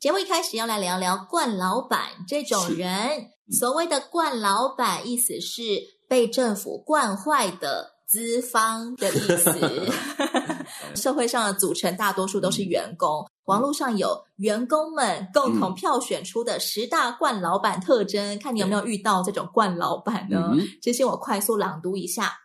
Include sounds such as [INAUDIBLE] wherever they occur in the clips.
节目一开始要来聊聊惯老板这种人。嗯、所谓的惯老板，意思是被政府惯坏的资方的意思。[LAUGHS] 社会上的组成大多数都是员工。嗯、网络上有员工们共同票选出的十大惯老板特征，嗯、看你有没有遇到这种惯老板呢？这些、嗯、我快速朗读一下。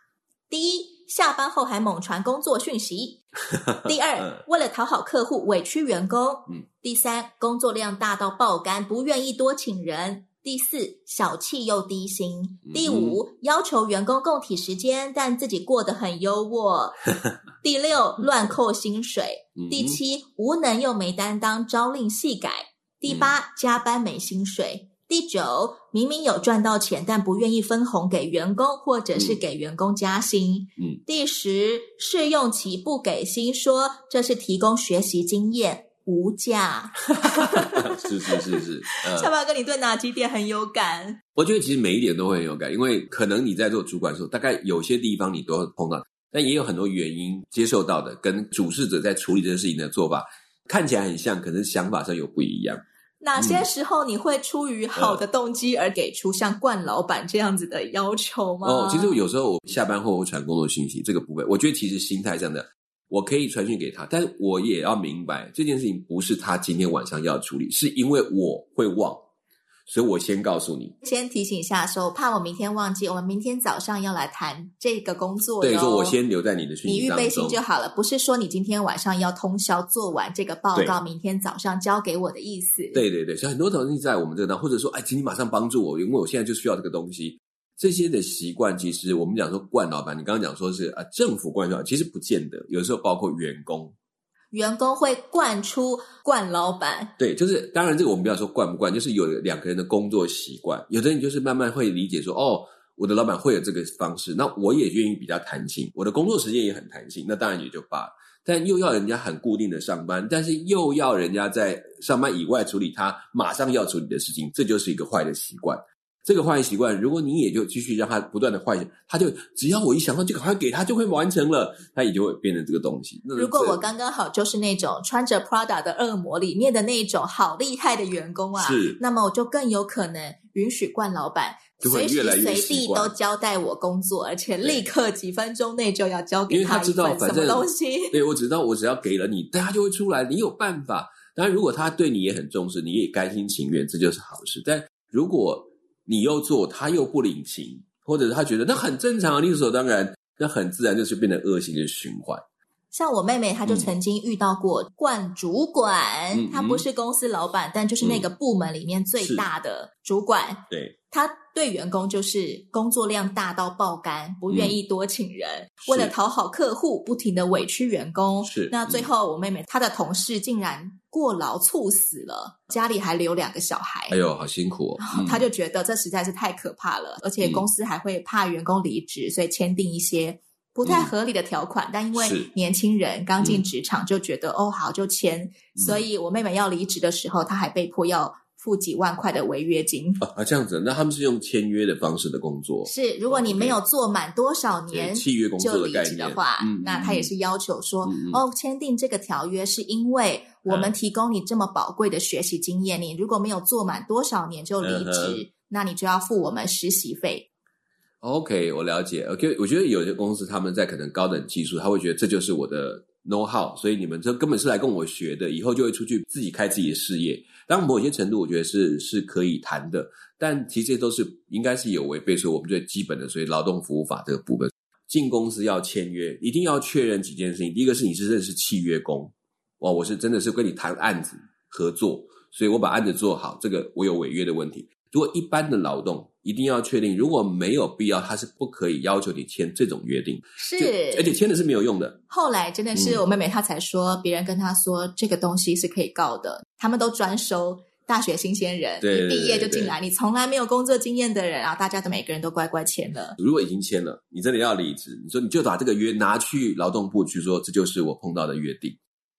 第一。下班后还猛传工作讯息。[LAUGHS] 第二，为了讨好客户委屈员工。第三，工作量大到爆肝，不愿意多请人。第四，小气又低薪。第五，要求员工共体时间，但自己过得很优渥。[LAUGHS] 第六，乱扣薪水。第七，无能又没担当，朝令夕改。第八，加班没薪水。第九，明明有赚到钱，但不愿意分红给员工，或者是给员工加薪。嗯，第十，试用期不给薪，说这是提供学习经验，无价。[LAUGHS] [LAUGHS] 是是是是，小马哥，你对哪几点很有感？我觉得其实每一点都会很有感，因为可能你在做主管的时候，大概有些地方你都会碰到，但也有很多原因接受到的，跟主事者在处理这件事情的做法看起来很像，可能想法上有不一样。哪些时候你会出于好的动机而给出像冠老板这样子的要求吗？哦，其实有时候我下班后会传工作讯息，这个部分，我觉得其实心态上的，我可以传讯给他，但是我也要明白这件事情不是他今天晚上要处理，是因为我会忘。所以我先告诉你，先提醒一下说，说怕我明天忘记，我们明天早上要来谈这个工作。对，说我先留在你的讯息你预备心就好了，不是说你今天晚上要通宵做完这个报告，明天早上交给我的意思。对对对，所以很多东西在我们这当，或者说，哎，请你马上帮助我，因为我现在就需要这个东西。这些的习惯，其实我们讲说惯老板，你刚刚讲说是啊，政府惯老板，其实不见得，有时候包括员工。员工会惯出惯老板，对，就是当然这个我们不要说惯不惯，就是有两个人的工作习惯，有的人就是慢慢会理解说，哦，我的老板会有这个方式，那我也愿意比较弹性，我的工作时间也很弹性，那当然也就罢了。但又要人家很固定的上班，但是又要人家在上班以外处理他马上要处理的事情，这就是一个坏的习惯。这个坏习惯，如果你也就继续让他不断的坏，他就只要我一想到就赶快给他，就会完成了，他也就会变成这个东西。如果我刚刚好就是那种穿着 Prada 的恶魔里面的那种好厉害的员工啊，是，那么我就更有可能允许冠老板随时随地都交代我工作，而且立刻几分钟内就要交给他一份什么东西。对，我知道，我只要给了你，但他就会出来。你有办法。当然，如果他对你也很重视，你也甘心情愿，这就是好事。但如果你又做，他又不领情，或者他觉得那很正常啊，理所当然，那很自然就是变成恶性的循环。像我妹妹，她就曾经遇到过冠主管，嗯、她不是公司老板，嗯、但就是那个部门里面最大的主管。对，她对员工就是工作量大到爆肝，不愿意多请人，嗯、为了讨好客户，不停的委屈员工。是，那最后我妹妹她的同事竟然过劳猝死了，家里还留两个小孩。哎呦，好辛苦哦！她就觉得这实在是太可怕了，嗯、而且公司还会怕员工离职，所以签订一些。不太合理的条款，嗯、但因为年轻人刚进职场就觉得、嗯、哦好就签，嗯、所以我妹妹要离职的时候，她还被迫要付几万块的违约金。啊，这样子，那他们是用签约的方式的工作。是，如果你没有做满多少年契约工作的概念的话，嗯、那他也是要求说，嗯、哦，签订这个条约是因为我们提供你这么宝贵的学习经验，嗯、你如果没有做满多少年就离职，嗯、那你就要付我们实习费。OK，我了解。OK，我觉得有些公司他们在可能高等技术，他会觉得这就是我的 know how，所以你们这根本是来跟我学的，以后就会出去自己开自己的事业。当然某些程度，我觉得是是可以谈的，但其实这都是应该是有违背说我们最基本的，所以劳动服务法这个部分，进公司要签约，一定要确认几件事情。第一个是你是认识契约工，哇，我是真的是跟你谈案子合作，所以我把案子做好，这个我有违约的问题。如果一般的劳动，一定要确定，如果没有必要，他是不可以要求你签这种约定。是，而且签的是没有用的。后来真的是我妹妹她才说，嗯、别人跟她说这个东西是可以告的，他们都专收大学新鲜人，对对对对毕业就进来，你从来没有工作经验的人，然后大家都每个人都乖乖签了。如果已经签了，你真的要离职，你说你就把这个约拿去劳动部去说，这就是我碰到的约定。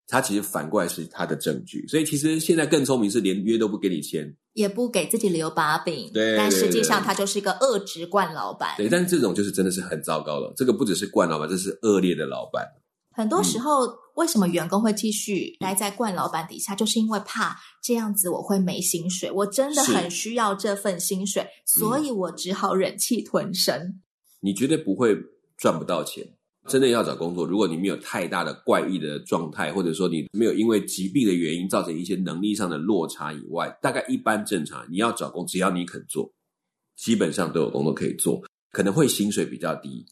他其实反过来是他的证据，所以其实现在更聪明是连约都不给你签，也不给自己留把柄。对，但实际上他就是一个恶职惯老板。对，但这种就是真的是很糟糕了。这个不只是惯老板，这是恶劣的老板。很多时候，嗯、为什么员工会继续待在惯老板底下，就是因为怕这样子我会没薪水。我真的很需要这份薪水，所以我只好忍气吞声。你绝对不会赚不到钱。真的要找工作，如果你没有太大的怪异的状态，或者说你没有因为疾病的原因造成一些能力上的落差以外，大概一般正常，你要找工，只要你肯做，基本上都有工作可以做。可能会薪水比较低，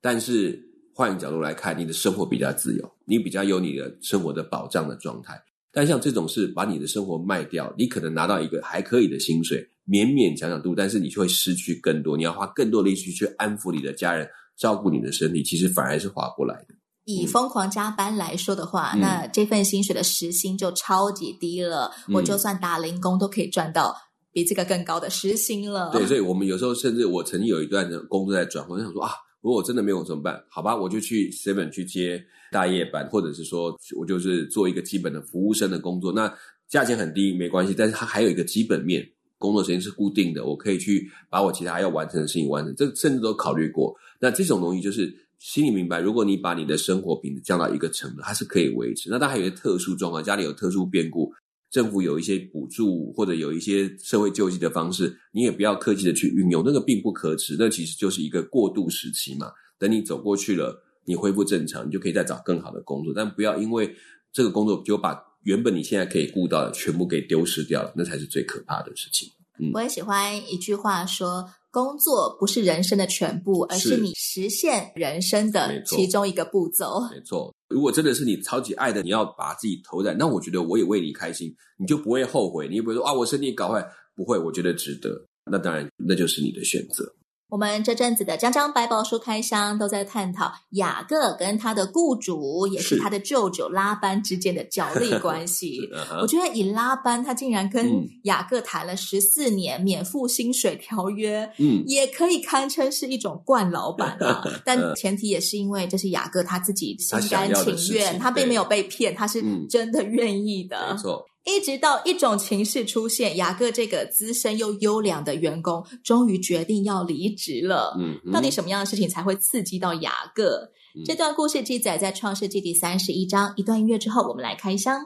但是换一个角度来看，你的生活比较自由，你比较有你的生活的保障的状态。但像这种是把你的生活卖掉，你可能拿到一个还可以的薪水，勉勉强强度，但是你就会失去更多，你要花更多力气去安抚你的家人。照顾你的身体，其实反而是划不来的。以疯狂加班来说的话，嗯、那这份薪水的时薪就超级低了。嗯、我就算打零工，都可以赚到比这个更高的时薪了。对，所以我们有时候甚至我曾经有一段的工作在转换，我想说啊，如果我真的没有怎么办？好吧，我就去 Seven 去接大夜班，或者是说我就是做一个基本的服务生的工作。那价钱很低没关系，但是它还有一个基本面。工作时间是固定的，我可以去把我其他要完成的事情完成，这甚至都考虑过。那这种东西就是心里明白，如果你把你的生活品质降到一个程度，它是可以维持。那当然还有些特殊状况，家里有特殊变故，政府有一些补助或者有一些社会救济的方式，你也不要客气的去运用，那个并不可耻，那其实就是一个过渡时期嘛。等你走过去了，你恢复正常，你就可以再找更好的工作，但不要因为这个工作就把。原本你现在可以顾到的全部给丢失掉了，那才是最可怕的事情。嗯，我也喜欢一句话说：工作不是人生的全部，而是你实现人生的其中一个步骤。没错，如果真的是你超级爱的，你要把自己投在，那我觉得我也为你开心，你就不会后悔，你也不会说啊，我身体搞坏，不会，我觉得值得。那当然，那就是你的选择。我们这阵子的江江百宝书开箱都在探讨雅各跟他的雇主，也是他的舅舅拉班之间的角力 [LAUGHS] 关系。我觉得以拉班他竟然跟雅各谈了十四年免付薪水条约，嗯，也可以堪称是一种惯老板啊。[LAUGHS] 但前提也是因为这是雅各他自己心甘情愿，他，他并没有被骗，他是真的愿意的。没错。一直到一种情势出现，雅各这个资深又优良的员工终于决定要离职了。嗯，嗯，到底什么样的事情才会刺激到雅各？嗯，这段故事记载在创世纪第三十一章。一段音乐之后，我们来开箱。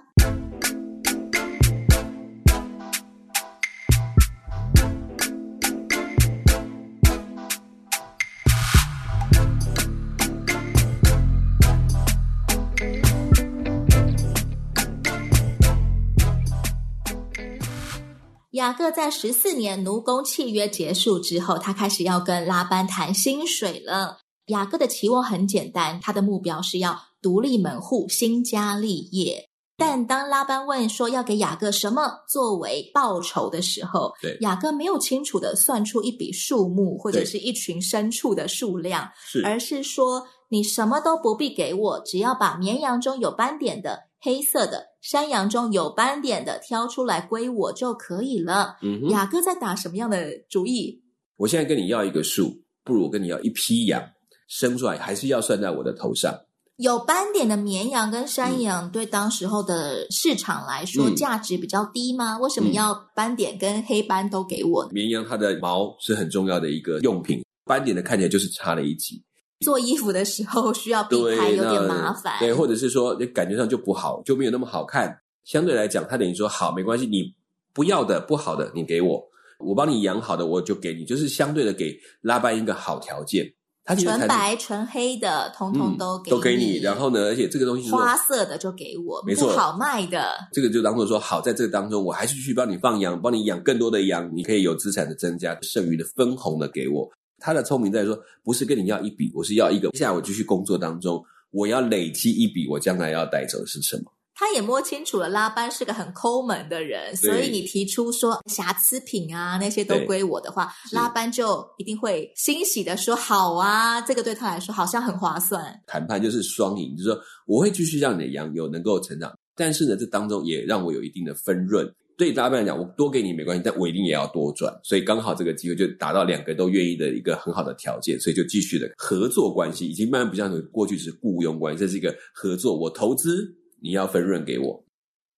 雅各在十四年奴工契约结束之后，他开始要跟拉班谈薪水了。雅各的期望很简单，他的目标是要独立门户、兴家立业。但当拉班问说要给雅各什么作为报酬的时候，对，雅各没有清楚的算出一笔数目或者是一群牲畜的数量，是，而是说你什么都不必给我，只要把绵羊中有斑点的。黑色的山羊中有斑点的挑出来归我就可以了。嗯，雅各在打什么样的主意？我现在跟你要一个数，不如我跟你要一批羊，生出来还是要算在我的头上。有斑点的绵羊跟山羊对当时候的市场来说价值比较低吗？嗯，为什么要斑点跟黑斑都给我？绵羊它的毛是很重要的一个用品，斑点的看起来就是差了一级。做衣服的时候需要避开，有点麻烦。对，或者是说你感觉上就不好，就没有那么好看。相对来讲，他等于说好，没关系，你不要的不好的你给我，我帮你养好的我就给你，就是相对的给拉班一个好条件。他纯白纯黑的，通通都给都给你。然后呢，而且这个东西花色的就给我，没错，不好卖的。这个就当做说好，在这个当中，我还是去帮你放羊，帮你养更多的羊，你可以有资产的增加，剩余的分红的给我。他的聪明在说，不是跟你要一笔，我是要一个。接下来我继续工作当中，我要累积一笔，我将来要带走的是什么？他也摸清楚了，拉班是个很抠门的人，所以你提出说瑕疵品啊那些都归我的话，拉班就一定会欣喜的说好啊，这个对他来说好像很划算。谈判就是双赢，就是说我会继续让你的羊有能够成长，但是呢，这当中也让我有一定的分润。对大家来讲，我多给你没关系，但我一定也要多赚。所以刚好这个机会就达到两个都愿意的一个很好的条件，所以就继续的合作关系，已经慢慢不像过去是雇佣关系，这是一个合作。我投资，你要分润给我。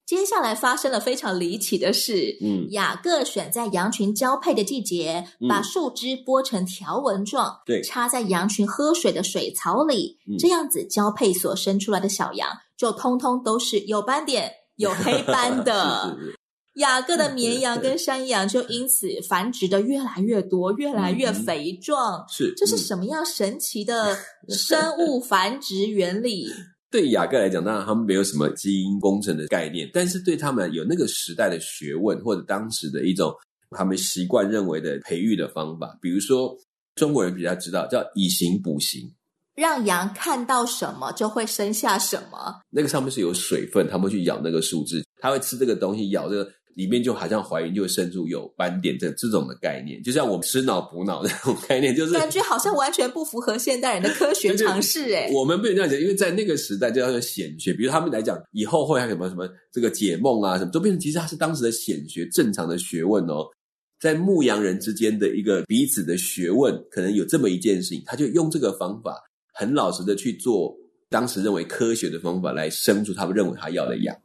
接下来发生了非常离奇的事。嗯，雅各选在羊群交配的季节，嗯、把树枝剥成条纹状，对，插在羊群喝水的水槽里，嗯、这样子交配所生出来的小羊就通通都是有斑点、有黑斑的。[LAUGHS] 是是是，雅各的绵羊跟山羊就因此繁殖的越来越多，越来越肥壮。是、嗯，这是什么样神奇的 [LAUGHS] 生物繁殖原理？[LAUGHS] 对雅各来讲，当然他们没有什么基因工程的概念，但是对他们有那个时代的学问，或者当时的一种他们习惯认为的培育的方法。比如说，中国人比较知道叫以形补形，让羊看到什么就会生下什么。那个上面是有水分，他们会去咬那个树枝，他会吃这个东西，咬这个。里面就好像怀孕就会生出有斑点这这种的概念，就像我们吃脑补脑的这种概念，就是感觉好像完全不符合现代人的科学常识哎。我们不能这样讲，因为在那个时代就叫做显学，比如他们来讲，以后会还有什么什么这个解梦啊什么，都变成其实它是当时的显学正常的学问哦。在牧羊人之间的一个彼此的学问，可能有这么一件事情，他就用这个方法很老实的去做当时认为科学的方法来生出他们认为他要的羊。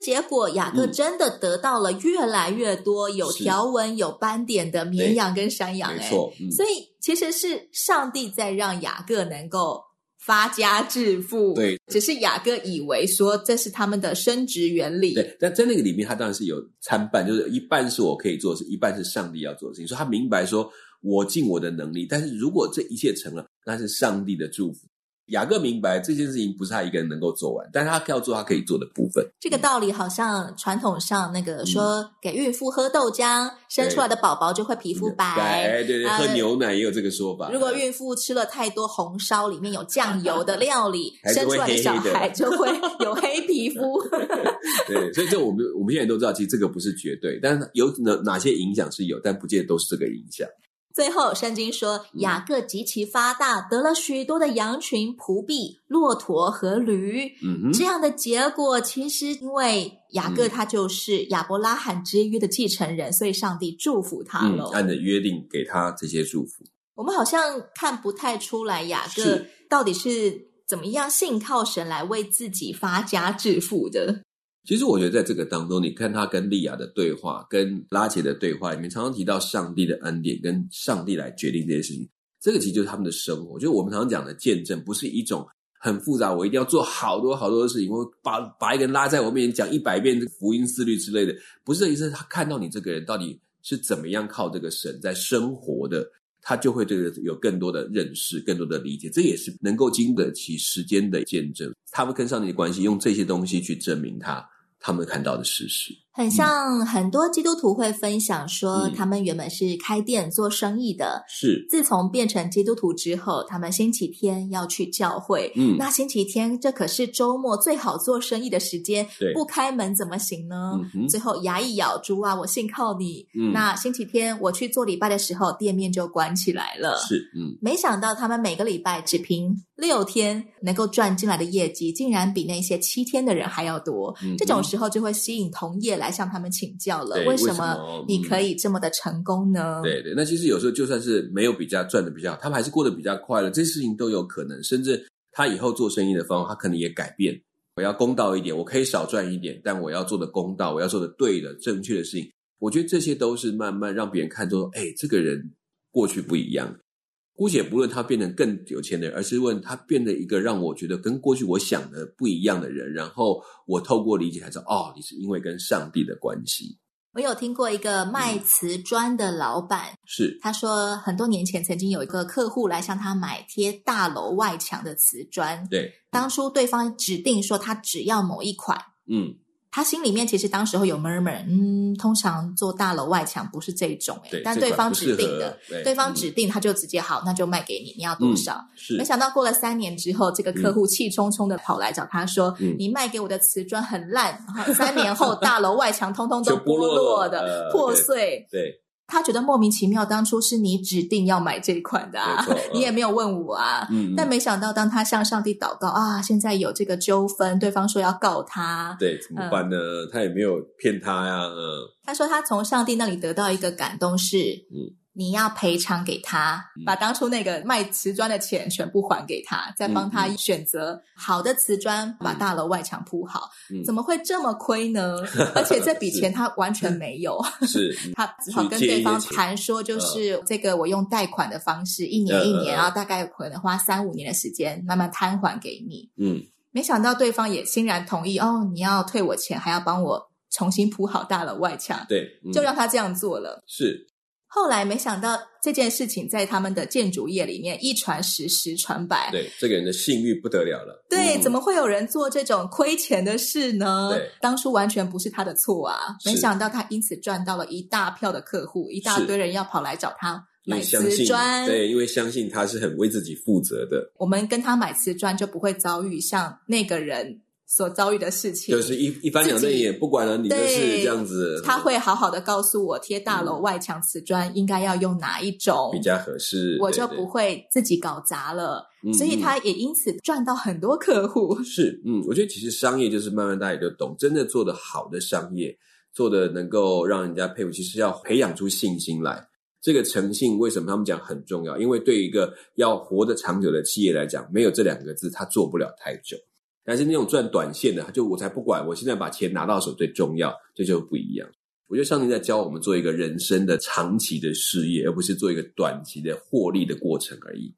结果雅各真的得到了越来越多有条纹、有斑点的绵羊跟山羊，哎，没错，嗯，所以其实是上帝在让雅各能够发家致富。对，只是雅各以为说这是他们的生殖原理。对，但在那个里面，他当然是有参半，就是一半是我可以做的事，一半是上帝要做的事情。所以他明白说，我尽我的能力，但是如果这一切成了，那是上帝的祝福。雅各明白这件事情不是他一个人能够做完，但是他要做他可以做的部分。这个道理好像传统上那个说给孕妇喝豆浆，嗯、生出来的宝宝就会皮肤白。对对对，喝牛奶也有这个说法。如果孕妇吃了太多红烧里面有酱油的料理，[LAUGHS] 生出来的小孩就会有黑皮肤。[LAUGHS] 对，所以这我们我们现在都知道，其实这个不是绝对，但是有哪哪些影响是有，但不见得都是这个影响。最后，圣经说雅各极其发大，得了许多的羊群、仆婢、骆驼和驴。嗯哼，这样的结果，其实因为雅各他就是亚伯拉罕之约的继承人，所以上帝祝福他了。嗯，按着约定给他这些祝福。我们好像看不太出来雅各到底是怎么样信靠神来为自己发家致富的。其实我觉得在这个当中，你看他跟利亚的对话，跟拉结的对话里面，常常提到上帝的恩典，跟上帝来决定这些事情。这个其实就是他们的生活。就是我们常常讲的见证，不是一种很复杂，我一定要做好多好多的事情，我把把一个人拉在我面前讲一百遍福音思律之类的，不是这意思。他看到你这个人到底是怎么样靠这个神在生活的，他就会这个有更多的认识，更多的理解。这也是能够经得起时间的见证。他们跟上帝的关系，用这些东西去证明他。他们看到的事实，很像很多基督徒会分享说，他们原本是开店做生意的，是自从变成基督徒之后，他们星期天要去教会。嗯，那星期天这可是周末最好做生意的时间，对，不开门怎么行呢？最后牙一咬，猪啊，我信靠你。嗯，那星期天我去做礼拜的时候，店面就关起来了。是，嗯，没想到他们每个礼拜只凭六天能够赚进来的业绩，竟然比那些七天的人还要多。这种。时候就会吸引同业来向他们请教了，为什么你可以这么的成功呢？对对，那其实有时候就算是没有比较赚的比较好，他们还是过得比较快乐，这些事情都有可能。甚至他以后做生意的方法，他可能也改变。我要公道一点，我可以少赚一点，但我要做的公道，我要做的对的、正确的事情。我觉得这些都是慢慢让别人看出，哎，这个人过去不一样。姑且不论他变成更有钱的人，而是问他变得一个让我觉得跟过去我想的不一样的人，然后我透过理解才知道，哦，你是因为跟上帝的关系。我有听过一个卖瓷砖的老板，嗯、是他说很多年前曾经有一个客户来向他买贴大楼外墙的瓷砖，对，当初对方指定说他只要某一款，嗯。他心里面其实当时候有 murmur，嗯，通常做大楼外墙不是这种诶，但对方指定的，对，对方指定他就直接好，那就卖给你，你要多少？嗯、是。没想到过了三年之后，这个客户气冲冲的跑来找他说：“嗯、你卖给我的瓷砖很烂，然后三年后 [LAUGHS] 大楼外墙通通都剥落的、呃、破碎。”对。对他觉得莫名其妙，当初是你指定要买这一款的啊，嗯、[LAUGHS] 你也没有问我啊。嗯，但没想到，当他向上帝祷告啊，现在有这个纠纷，对方说要告他，对，怎么办呢？嗯、他也没有骗他呀。嗯，他说他从上帝那里得到一个感动是，嗯。你要赔偿给他，把当初那个卖瓷砖的钱全部还给他，再帮他选择好的瓷砖，把大楼外墙铺好。怎么会这么亏呢？[LAUGHS] 而且这笔钱他完全没有，是。[LAUGHS] 他只好跟对方谈说，就是这个我用贷款的方式，一年一年，然后大概可能花三五年的时间慢慢摊还给你。嗯，没想到对方也欣然同意哦，你要退我钱，还要帮我重新铺好大楼外墙，对，就让他这样做了。是。后来没想到这件事情在他们的建筑业里面一传十，十传百。对，这个人的信誉不得了了。对，嗯、怎么会有人做这种亏钱的事呢？对，当初完全不是他的错啊！没想到他因此赚到了一大票的客户，一大堆人要跑来找他买瓷砖。对，因为相信他是很为自己负责的。我们跟他买瓷砖就不会遭遇像那个人。所遭遇的事情，就是一一翻两瞪眼，不管了你的事这样子。他会好好的告诉我，贴大楼外墙瓷砖应该要用哪一种比较合适，我就不会自己搞砸了。所以他也因此赚到很多客户。是，嗯，我觉得其实商业就是慢慢大家也都懂，真的做的好的商业，做的能够让人家佩服，其实要培养出信心来。这个诚信为什么他们讲很重要？因为对一个要活得长久的企业来讲，没有这两个字，他做不了太久。但是那种赚短线的，就我才不管，我现在把钱拿到手最重要，这就不一样。我觉得上帝在教我们做一个人生的长期的事业，而不是做一个短期的获利的过程而已。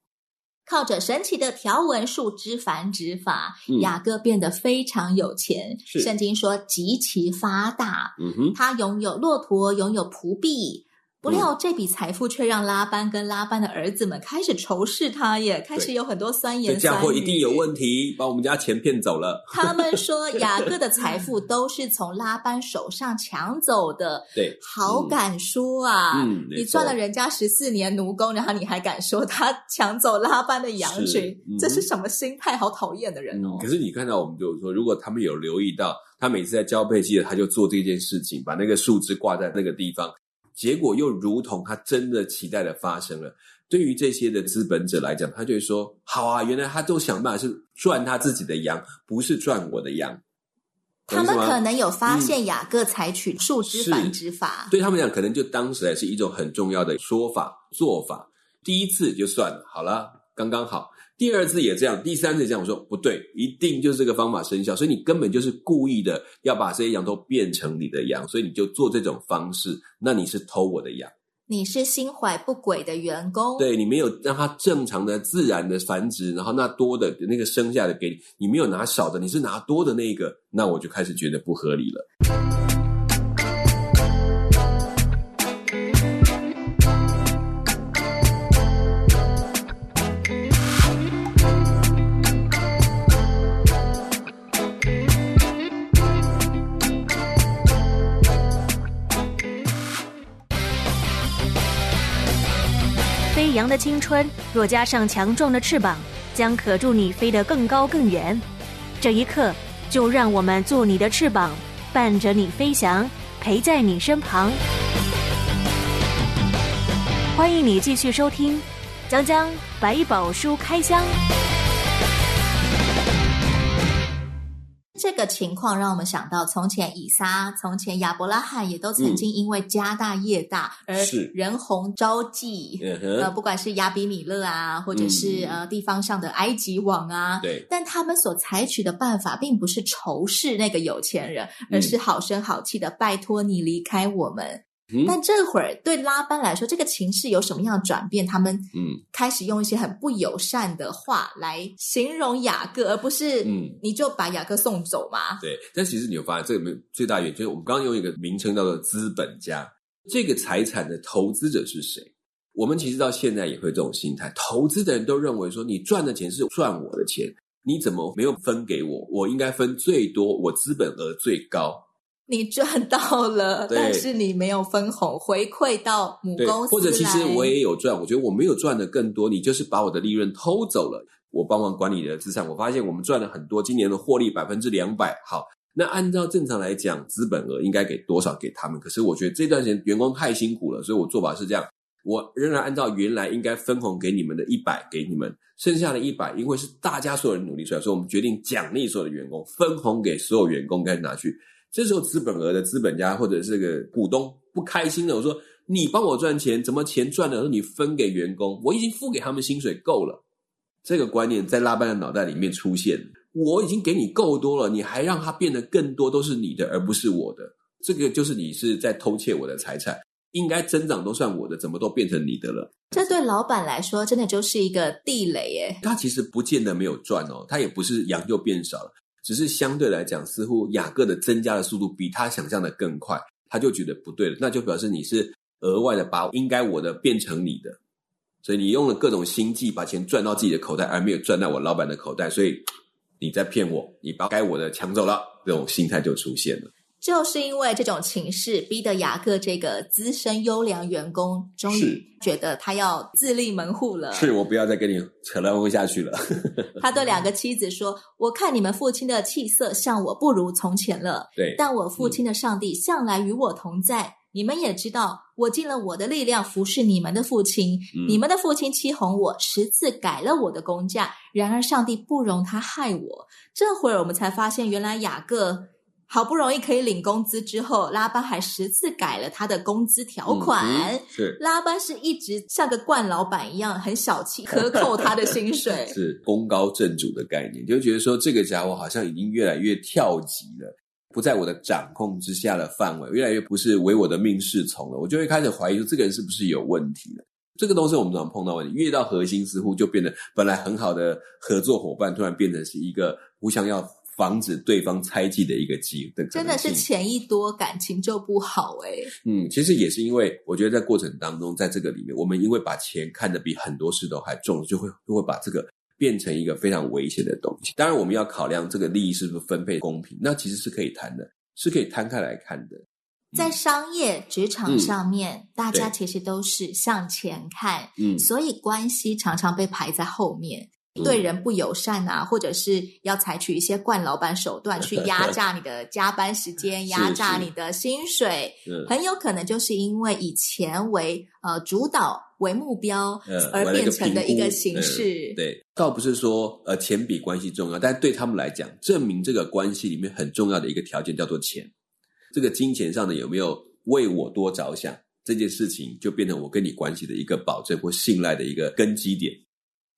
靠着神奇的条纹树枝繁殖法，嗯、雅各变得非常有钱。是圣经说极其发大。嗯哼，他拥有骆驼，拥有仆婢。不料这笔财富却让拉班跟拉班的儿子们开始仇视他耶，也开始有很多酸言酸语。这家伙一定有问题，把我们家钱骗走了。他们说 [LAUGHS] 雅各的财富都是从拉班手上抢走的。[LAUGHS] 对，好敢说啊！嗯，你赚了人家十四年奴工，然后你还敢说他抢走拉班的羊群？嗯、这是什么心态？好讨厌的人哦！可是你看到我们就是说，如果他们有留意到，他每次在交配季，他就做这件事情，把那个树枝挂在那个地方。结果又如同他真的期待的发生了。对于这些的资本者来讲，他就会说：“好啊，原来他都想办法是赚他自己的羊，不是赚我的羊。”他们可能有发现雅各采取树枝繁殖法，嗯、对他们讲，可能就当时还是一种很重要的说法做法。第一次就算了，好了，刚刚好。第二次也这样，第三次也这样，我说不对，一定就是这个方法生效，所以你根本就是故意的要把这些羊都变成你的羊，所以你就做这种方式，那你是偷我的羊，你是心怀不轨的员工，对，你没有让它正常的、自然的繁殖，然后那多的那个生下的给你，你没有拿少的，你是拿多的那个，那我就开始觉得不合理了。飞扬的青春，若加上强壮的翅膀，将可助你飞得更高更远。这一刻，就让我们做你的翅膀，伴着你飞翔，陪在你身旁。欢迎你继续收听《江江百宝书开箱》。这个情况让我们想到，从前以撒，从前亚伯拉罕也都曾经因为家大业大而人红招忌。嗯、呃，不管是亚比米勒啊，或者是、嗯、呃地方上的埃及王啊，对，但他们所采取的办法并不是仇视那个有钱人，而是好声好气的拜托你离开我们。嗯、但这会儿对拉班来说，这个情势有什么样的转变？他们嗯开始用一些很不友善的话来形容雅各，而不是嗯你就把雅各送走嘛？对。但其实你有发现，这个最大原因就是我们刚刚用一个名称叫做资本家。这个财产的投资者是谁？我们其实到现在也会这种心态，投资的人都认为说，你赚的钱是赚我的钱，你怎么没有分给我？我应该分最多，我资本额最高。你赚到了，但是你没有分红回馈到母公司，或者其实我也有赚，我觉得我没有赚的更多，你就是把我的利润偷走了。我帮忙管理的资产，我发现我们赚了很多，今年的获利百分之两百。好，那按照正常来讲，资本额应该给多少给他们？可是我觉得这段时间员工太辛苦了，所以我做法是这样：我仍然按照原来应该分红给你们的一百给你们，剩下的一百，因为是大家所有人努力出来，所以我们决定奖励所有的员工，分红给所有员工该拿去。这时候资本额的资本家或者是个股东不开心了，我说你帮我赚钱，怎么钱赚了，你分给员工？我已经付给他们薪水够了。这个观念在拉班的脑袋里面出现。我已经给你够多了，你还让它变得更多，都是你的，而不是我的。这个就是你是在偷窃我的财产，应该增长都算我的，怎么都变成你的了？这对老板来说，真的就是一个地雷耶。他其实不见得没有赚哦，他也不是羊就变少了，只是相对来讲，似乎雅各的增加的速度比他想象的更快，他就觉得不对了，那就表示你是额外的把应该我的变成你的，所以你用了各种心计把钱赚到自己的口袋，而没有赚到我老板的口袋，所以。你在骗我，你把该我的抢走了，这种心态就出现了。就是因为这种情势，逼得雅各这个资深优良员工，终于觉得他要自立门户了。是，我不要再跟你扯来问下去了。他对两个妻子说：“我看你们父亲的气色像我不如从前了，对，但我父亲的上帝向来与我同在。嗯”你们也知道，我尽了我的力量服侍你们的父亲。嗯、你们的父亲欺哄我，十次改了我的工价。然而上帝不容他害我。这会儿我们才发现，原来雅各好不容易可以领工资之后，拉班还十次改了他的工资条款。嗯、是拉班是一直像个惯老板一样，很小气，克扣他的薪水。[LAUGHS] 是功高震主的概念，就觉得说这个家伙好像已经越来越跳级了。不在我的掌控之下的范围，越来越不是唯我的命是从了，我就会开始怀疑说，这个人是不是有问题了？这个都是我们常碰到问题，越到核心似乎就变得本来很好的合作伙伴，突然变成是一个互相要防止对方猜忌的一个机会。真的是钱一多，感情就不好哎。嗯，其实也是因为我觉得在过程当中，在这个里面，我们因为把钱看得比很多事都还重，就会就会把这个。变成一个非常危险的东西。当然，我们要考量这个利益是不是分配公平，那其实是可以谈的，是可以摊开来看的。在商业职场上面，嗯、大家其实都是向前看，嗯，所以关系常常被排在后面。对人不友善啊，或者是要采取一些惯老板手段去压 [LAUGHS] 榨你的加班时间，压榨你的薪水，很有可能就是因为以钱为呃主导为目标而变成的一个形式。嗯、对，倒不是说呃钱比关系重要，但对他们来讲，证明这个关系里面很重要的一个条件叫做钱。这个金钱上的有没有为我多着想，这件事情就变成我跟你关系的一个保证或信赖的一个根基点。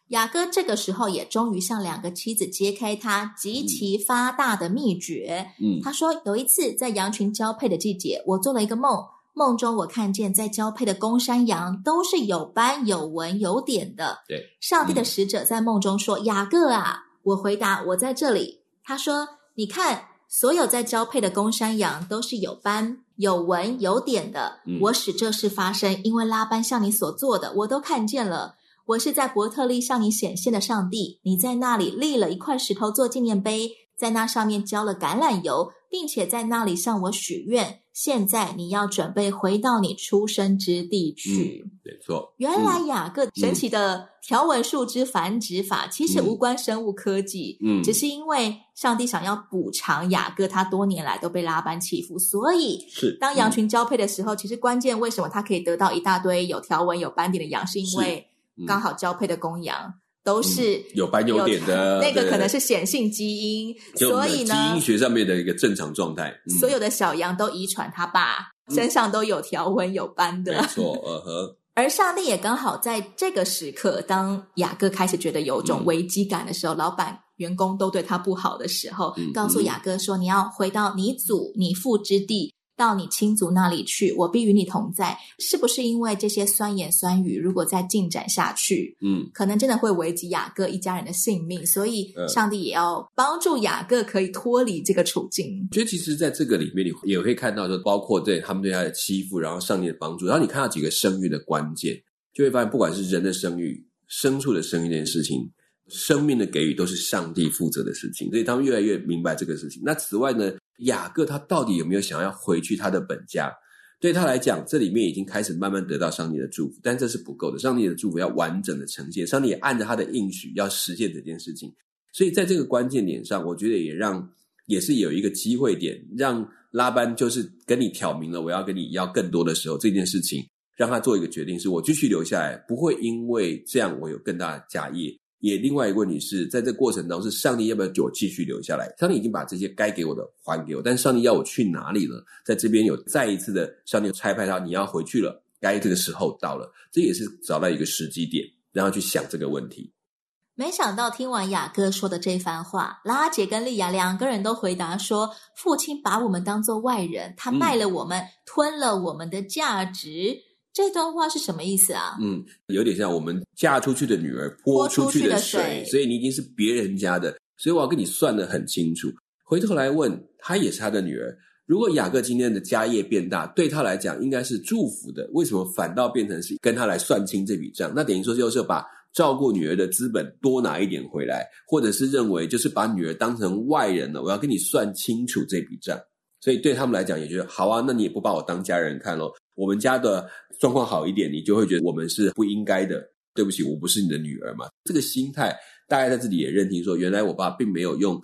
雅各这个时候也终于向两个妻子揭开他极其发大的秘诀。嗯，他说有一次在羊群交配的季节，我做了一个梦，梦中我看见在交配的公山羊都是有斑、有纹、有点的。对，上帝的使者在梦中说：“雅各啊！”我回答：“我在这里。”他说：“你看，所有在交配的公山羊都是有斑、有纹、有点的。我使这事发生，因为拉班向你所做的，我都看见了。”我是在伯特利向你显现的上帝，你在那里立了一块石头做纪念碑，在那上面浇了橄榄油，并且在那里向我许愿。现在你要准备回到你出生之地去。嗯、没错，原来雅各神奇的条纹树枝繁殖法其实无关生物科技，嗯，只是因为上帝想要补偿雅各他多年来都被拉班欺负，所以是当羊群交配的时候，其实关键为什么他可以得到一大堆有条纹、有斑点的羊，是因为。刚好交配的公羊都是有、斑有点的，[LAUGHS] 那个可能是显性基因，所以呢，基因学上面的一个正常状态，嗯、所有的小羊都遗传他爸身上都有条纹有斑的，没错，呃呵。[LAUGHS] 而上帝也刚好在这个时刻，当雅各开始觉得有种危机感的时候，嗯、老板员工都对他不好的时候，嗯、告诉雅各说：“你要回到你祖你父之地。”到你亲族那里去，我必与你同在。是不是因为这些酸言酸语，如果再进展下去，嗯，可能真的会危及雅各一家人的性命？所以，上帝也要帮助雅各可以脱离这个处境。觉得其实，在这个里面，你也会看到，就包括对他们对他的欺负，然后上帝的帮助，然后你看到几个生育的关键，就会发现，不管是人的生育、牲畜的生育这件事情，生命的给予，都是上帝负责的事情。所以，他们越来越明白这个事情。那此外呢？雅各他到底有没有想要回去他的本家？对他来讲，这里面已经开始慢慢得到上帝的祝福，但这是不够的。上帝的祝福要完整的呈现，上帝也按着他的应许要实现这件事情。所以在这个关键点上，我觉得也让也是有一个机会点，让拉班就是跟你挑明了我要跟你要更多的时候，这件事情让他做一个决定，是我继续留下来，不会因为这样我有更大的家业。也另外一个问题是在这过程当中，是上帝要不要给我继续留下来？上帝已经把这些该给我的还给我，但上帝要我去哪里了？在这边有再一次的上帝差派他，你要回去了，该这个时候到了，这也是找到一个时机点，然后去想这个问题。没想到听完雅各说的这番话，拉杰跟利亚两个人都回答说：“父亲把我们当做外人，他卖了我们，嗯、吞了我们的价值。”这段话是什么意思啊？嗯，有点像我们嫁出去的女儿泼出去的水，所以你已经是别人家的，所以我要跟你算得很清楚。回头来问，她也是她的女儿。如果雅各今天的家业变大，对他来讲应该是祝福的，为什么反倒变成是跟他来算清这笔账？那等于说就是把照顾女儿的资本多拿一点回来，或者是认为就是把女儿当成外人了，我要跟你算清楚这笔账。所以对他们来讲也觉得好啊，那你也不把我当家人看咯。我们家的状况好一点，你就会觉得我们是不应该的。对不起，我不是你的女儿嘛。这个心态，大家在这里也认定说，原来我爸并没有用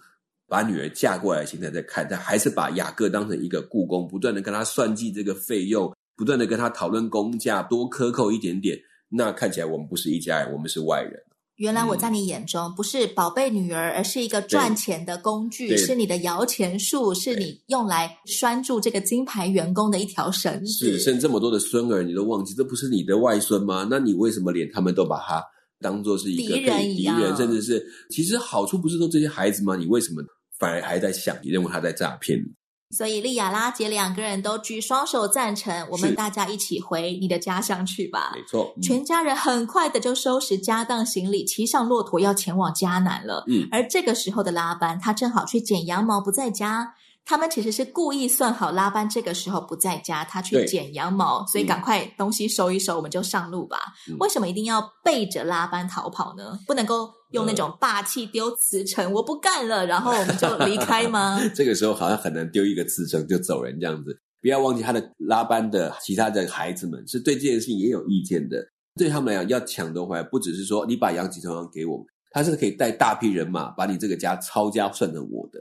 把女儿嫁过来的心态在看，他还是把雅各当成一个雇工，不断的跟他算计这个费用，不断的跟他讨论工价，多克扣一点点。那看起来我们不是一家人，我们是外人。原来我在你眼中不是宝贝女儿，而是一个赚钱的工具，是你的摇钱树，是你用来拴住这个金牌员工的一条绳子。是，生这么多的孙儿，你都忘记这不是你的外孙吗？那你为什么连他们都把他当做是一个敌人一样？敌人，甚至是其实好处不是说这些孩子吗？你为什么反而还在想，你认为他在诈骗你？所以利亚拉姐两个人都举双手赞成，我们大家一起回你的家乡去吧。没错，嗯、全家人很快的就收拾家当行李，骑上骆驼要前往迦南了。嗯，而这个时候的拉班，他正好去剪羊毛，不在家。他们其实是故意算好拉班这个时候不在家，他去剪羊毛，所以赶快东西收一收，我们就上路吧。嗯、为什么一定要背着拉班逃跑呢？不能够用那种霸气丢辞呈，我不干了，然后我们就离开吗？[LAUGHS] 这个时候好像很难丢一个辞呈就走人这样子。不要忘记他的拉班的其他的孩子们是对这件事情也有意见的。对他们来讲，要抢夺回来，不只是说你把羊几头羊给我们，他是可以带大批人马把你这个家抄家算成我的。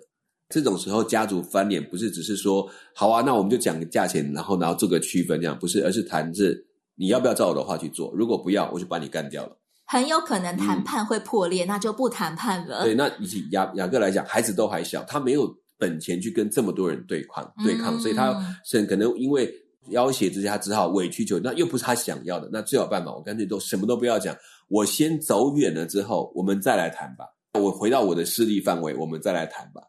这种时候，家族翻脸不是只是说好啊，那我们就讲个价钱，然后然后做个区分，这样不是，而是谈着你要不要照我的话去做。如果不要，我就把你干掉了。很有可能谈判会破裂，嗯、那就不谈判了。对，那以雅雅各来讲，孩子都还小，他没有本钱去跟这么多人对抗对抗，嗯、所以他是可能因为要挟之下，他只好委曲求，那又不是他想要的，那最好办法，我干脆都什么都不要讲，我先走远了之后，我们再来谈吧。我回到我的势力范围，我们再来谈吧。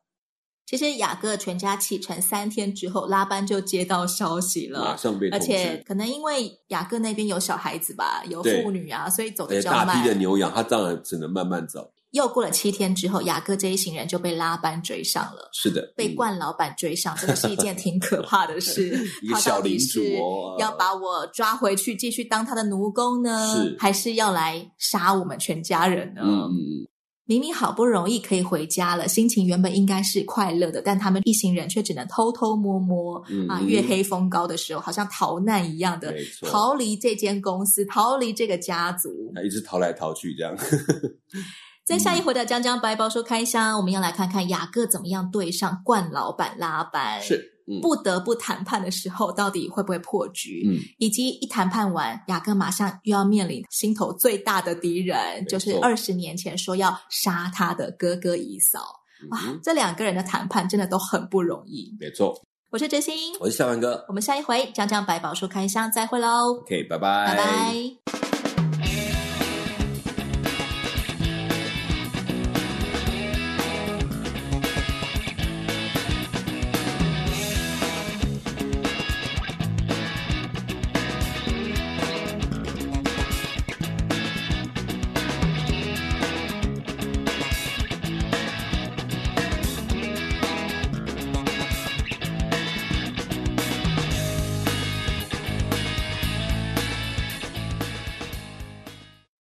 其实雅各全家启程三天之后，拉班就接到消息了，马上被。而且可能因为雅各那边有小孩子吧，有妇女啊，所以走的比较慢。大批的牛羊，他当然只能慢慢走。又过了七天之后，雅各这一行人就被拉班追上了。是的，被冠老板追上，这个是一件 [LAUGHS] 挺可怕的 [LAUGHS] 事。一个小领主哦，要把我抓回去继续当他的奴工呢，是还是要来杀我们全家人呢？嗯。明明好不容易可以回家了，心情原本应该是快乐的，但他们一行人却只能偷偷摸摸、嗯、啊，月黑风高的时候，好像逃难一样的错逃离这间公司，逃离这个家族，一直逃来逃去这样。[LAUGHS] 在下一回的《江江白宝说开箱》，我们要来看看雅各怎么样对上冠老板拉班。是。嗯、不得不谈判的时候，到底会不会破局？嗯，以及一谈判完，雅各马上又要面临心头最大的敌人，就是二十年前说要杀他的哥哥以扫。哇、这两个人的谈判真的都很不容易。没错，我是哲心，我是小万哥，我们下一回《江江百宝书开箱》再会喽。OK，拜拜，拜拜。